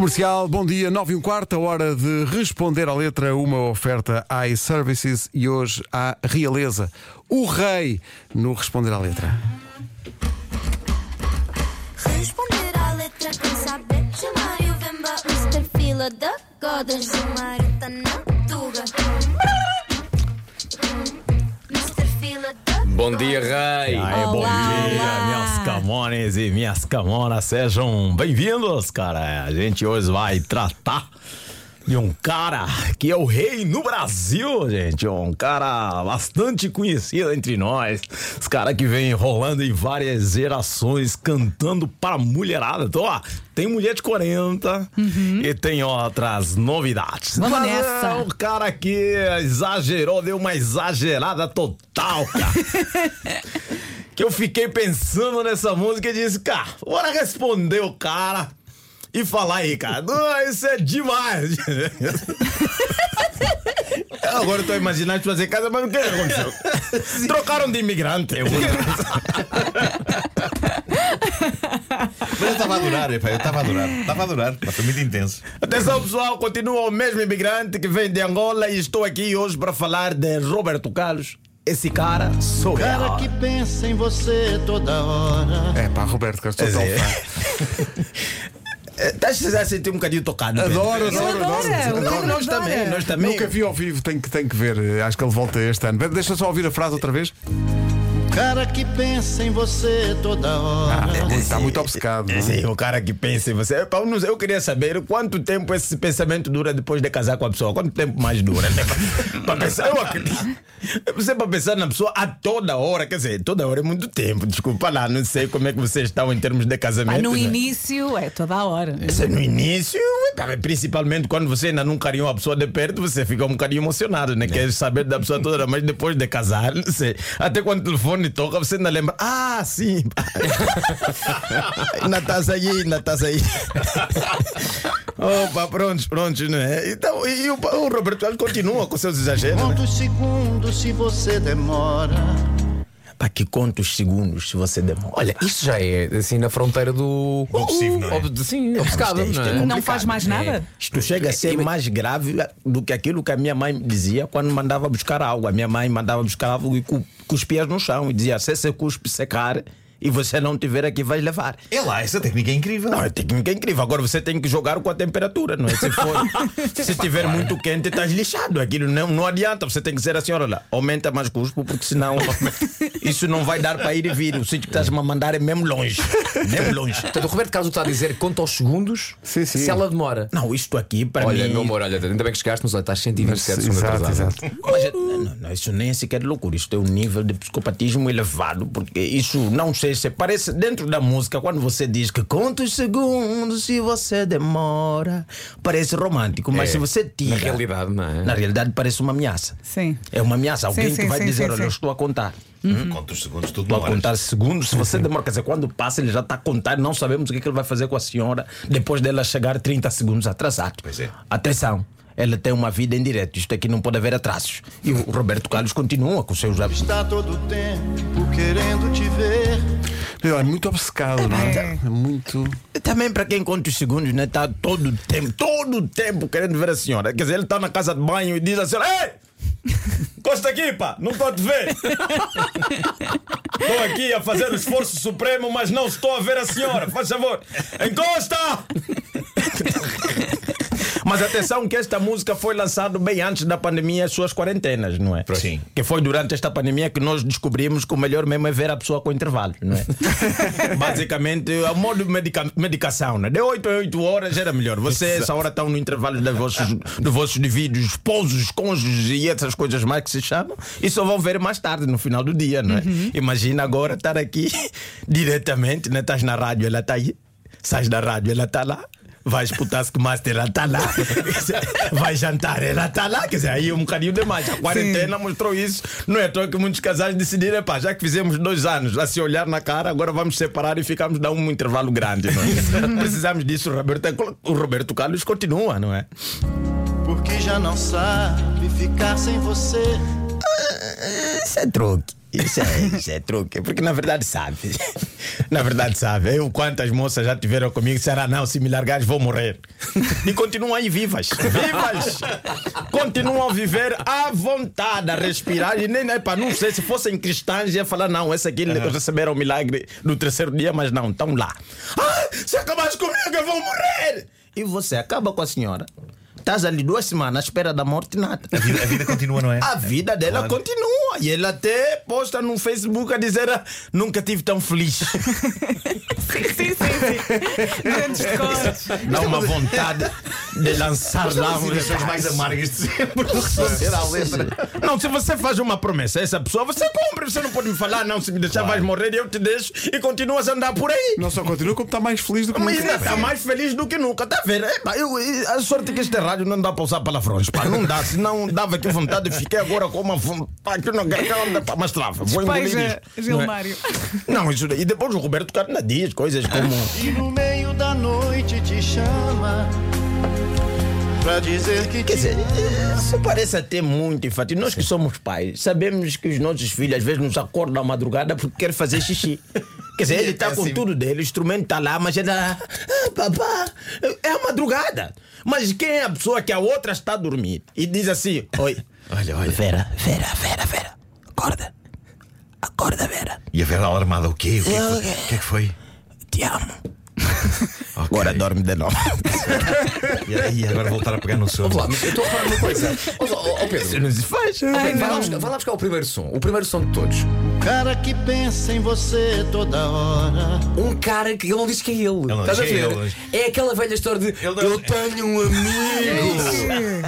Comercial, bom dia, 9 e um quarto, a hora de responder à letra, uma oferta iServices e hoje à Realeza, o rei no responder à letra. Responder à letra saber Chamar o Vemba, Mr. Fila da Godas Gilmário tá na Tuga Bom dia, Rei. Aí, bom dia, minhas camones e minhas camonas, sejam bem-vindos, cara. A gente hoje vai tratar de um cara que é o rei no Brasil, gente. Um cara bastante conhecido entre nós. Os caras que vem rolando em várias gerações, cantando para mulherada. Então, ó, tem mulher de 40 e tem outras novidades. Vamos Mas nessa. É um cara que exagerou, deu uma exagerada total, cara. que eu fiquei pensando nessa música e disse, cara, bora responder o cara e falar aí, cara. Não, isso é demais. Agora eu tô imaginando fazer casa, mas o que aconteceu? Trocaram de imigrante. Mas eu estava a adorar, epá, eu estava a adorar. Estava a adorar, pá, foi muito intenso. Atenção pessoal, continua o mesmo imigrante que vem de Angola e estou aqui hoje para falar de Roberto Carlos. Esse cara sou Cara eu. que pensa em você toda hora. É pá, Roberto, eu estou tão fã. Estás a sentir um bocadinho tocado. Adoro, adoro, adoro. Nós também, nós também. Nunca vi ao vivo, tenho que, tenho que ver. Acho que ele volta este ano. Deixa só ouvir a frase outra vez. Cara que pensa em você toda hora. Ah, é muito- está muito obcecado. é? Sim, o cara que pensa em você. Epá, Eu, queria saber quanto tempo esse pensamento dura depois de casar com a pessoa. Quanto tempo mais dura? Né? Pra pensar, eu acredito. Você para pensar na pessoa a toda hora, quer dizer, toda hora é muito tempo. Desculpa lá, não sei como é que vocês estão em termos de casamento. Mas no né? início é toda hora. Isso é no início, principalmente quando você ainda não carinhou a pessoa de perto, você fica um bocadinho emocionado, né? Quer saber da pessoa toda, hora, mas depois de casar, não sei. Até quando o telefone toca, você ainda lembra, ah, sim. ainda estás aí, ainda estás aí. Opa, prontos, prontos, não é? Então, e o, o Roberto continua com seus exageros. né? Quantos segundos se você demora? Para que quantos segundos se você demora? Olha, isso já é assim na fronteira do. Obsessivo, não é? Ob- Sim, obcecado, isto não é é? Não faz mais nada? Isto chega a ser mais grave do que aquilo que a minha mãe dizia quando mandava buscar algo. A minha mãe mandava buscar algo e cu- cuspia no chão e dizia: se esse cuspe secar e você não tiver aqui, vai levar. É lá, essa técnica é incrível. Não, a técnica é incrível. Agora você tem que jogar com a temperatura, não é? Se for, se tiver muito quente, estás lixado. Aquilo não, não adianta. Você tem que dizer assim: olha lá, aumenta mais cuspo, porque senão isso não vai dar para ir e vir. O sítio que estás-me a mandar é mesmo longe. Mesmo longe. Portanto, o Roberto Carlos está a dizer conta aos segundos Sim, sim. se ela demora. Não, isto aqui para Olha, mim. meu amor, olha, ainda bem que chegaste, mas olha, estás 127 segundos Exato, atrasado. exato. Mas não, não, isso nem é sequer loucura, isto é um nível de psicopatismo elevado, porque isso não sei parece dentro da música, quando você diz que quantos segundos se você demora, parece romântico, mas É, se você tira. Na realidade, não é? Na realidade parece uma ameaça. Sim. É uma ameaça, alguém sim, que vai sim, dizer: sim, olha, sim. eu estou a contar. Conta os segundos, tudo Estou a contar segundos, se você demora, quer dizer, quando passa, ele já está a contar, não sabemos o que, é que ele vai fazer com a senhora depois dela chegar 30 segundos atrasado. Pois é. Atenção, ela tem uma vida em direto, isto aqui não pode haver atrasos. E o Roberto Carlos continua com seus hábitos. Está todo tempo querendo te ver. Ele é muito obcecado, não é? É muito. Também para quem conta os segundos, né? Está todo o tempo, todo o tempo querendo ver a senhora. Quer dizer, ele está na casa de banho e diz assim: Ei! Encosta aqui, pá, não estou a te ver. Estou aqui a fazer o esforço supremo, mas não estou a ver a senhora. Faz favor, encosta! Mas atenção que esta música foi lançada bem antes da pandemia, as suas quarentenas, não é? Sim. Que foi durante esta pandemia que nós descobrimos que o melhor mesmo é ver a pessoa com intervalo, não é? Basicamente, a modo de medica medicação, né? De 8 a 8 horas era melhor. Você, essa hora, estão no intervalo dos vossos, dos vossos indivíduos, esposos, cônjuges e essas coisas mais que se chamam, e só vão ver mais tarde, no final do dia, não é? Imagina agora estar aqui diretamente, né? Estás na rádio, ela está aí, sais da rádio, ela está lá. Vais pro Taskmaster, ela está lá. Vai jantar, ela está lá. Quer dizer, aí é um bocadinho demais. A quarentena mostrou isso. Não é toa que muitos casais decidiram, pá, já que fizemos dois anos a se olhar na cara, agora vamos separar e ficamos dar um intervalo grande. Não é? Precisamos disso. O Roberto, o Roberto Carlos continua, não é? Porque já não sabe ficar sem você. Isso é troque. Isso é, isso é truque, porque na verdade sabe. Na verdade sabe. Eu, quantas moças já tiveram comigo, disseram, "Ah, não, se me largares vou morrer. E continuam aí vivas. Vivas! Continuam a viver à vontade, a respirar. E nem, nem para não sei, se fossem cristãs, ia falar, não, esse aqui receberam o milagre no terceiro dia, mas não, estão lá. Ah, se acabares comigo, eu vou morrer! E você acaba com a senhora. Estás ali duas semanas à espera da morte, nada. A vida, a vida continua, não é? A vida dela Claro. continua. E ela até posta no Facebook a dizer: "Ah, Nunca tive tão feliz. Sim, sim, sim. Grandes cortes. Dá uma vontade de lançar lá As um edições mais amargas de sempre. Não, se você faz uma promessa a essa pessoa, você cumpre. Você não pode me falar, não, se me deixar vais morrer, eu te deixo e continuas a andar por aí. Não só continua, como está mais feliz do que Mas nunca. está mais feliz do que nunca, tá vendo? É, pá, eu- a sorte é que este rádio não dá para usar palavrões, pá, não dá, senão dava aqui vontade, fiquei agora com uma vontade que não pá, mas trava, vou engolir Despeja, isto. Não é? Gilmário. Não, isso daí. E depois o Roberto Carna diz coisas como. E no meio da noite te chama pra dizer que Quer dizer, isso parece até muito infantil. Nós que somos pais, sabemos que os nossos filhos às vezes nos acordam à madrugada porque querem fazer xixi. Quer dizer, ele está com tudo dele, o instrumento está lá, mas ele. Ah, papá, é a madrugada. Mas quem é a pessoa que a outra está a dormir e diz assim: Oi, Olha, olha. Vera, Vera, Vera, Vera, acorda. Acorda, Vera, E a Vera alarmada, o quê? O que, é que foi? O que é que foi? te amo. Ok. Agora dorme de novo. E aí, agora voltar a pegar no sono. Vamos lá, mas eu estou a reparar uma coisa. Ó ó, Pedro, Não se faz. vai lá, buscar, vai lá buscar o primeiro som. O primeiro som de todos. cara que pensa em você toda hora. Um cara que ele não disse que é ele. não Estás a é ver? ele. É aquela velha história de Ele não- eu tenho um amigo.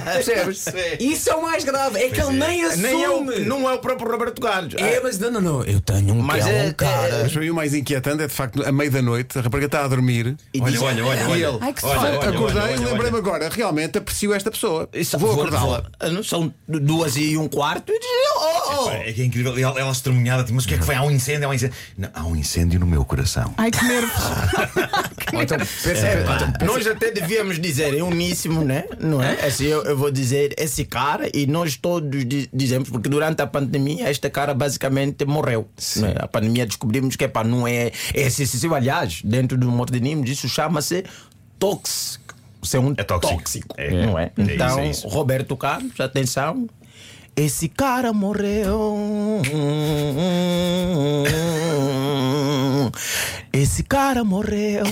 Percebes? Isso é o mais grave. É que ele nem assume. Nem é o, não é o próprio Roberto Carlos. É, mas não, não, não. Eu tenho um Mas é é- um cara. Mas para mim o mais inquietante é de facto, à meia da noite, a rapariga está a dormir. Olha, olha, olha, olha. ele? Ai, que Olha, olha, Acordei olha, e lembrei-me agora, realmente aprecio esta pessoa. Isso, vou acordá-la. São duas e um quarto. e diz, oh, oh. É que é incrível. Ela, ela estremunhada, tipo, mas o que é que foi? Há um incêndio, há um incêndio. Não, há um incêndio no meu coração. Ai, que nervos. Ou então, pensa, É, então, Nós até devíamos dizer, é uníssimo, né? Não é? Assim, eu, eu vou dizer esse cara e nós todos di- dizemos, porque durante a pandemia este cara basicamente morreu. não é? A pandemia descobrimos que epá, não é, é excessivo. Aliás, dentro do modernismo, isso chama-se tóxico. Ser um É tóxico. É. não é? É isso, Então, é isso. Roberto Carlos, atenção. Esse cara morreu. Esse cara morreu.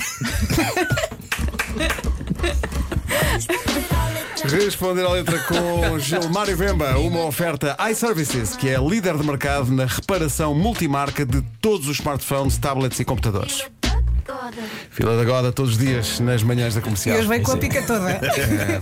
Responder à letra com Gilmário Vemba, uma oferta iServices, que é líder de mercado na reparação multimarca de todos os smartphones, tablets e computadores. Fila da Goda todos os dias nas manhãs da E comercial. hoje vem com a pica toda.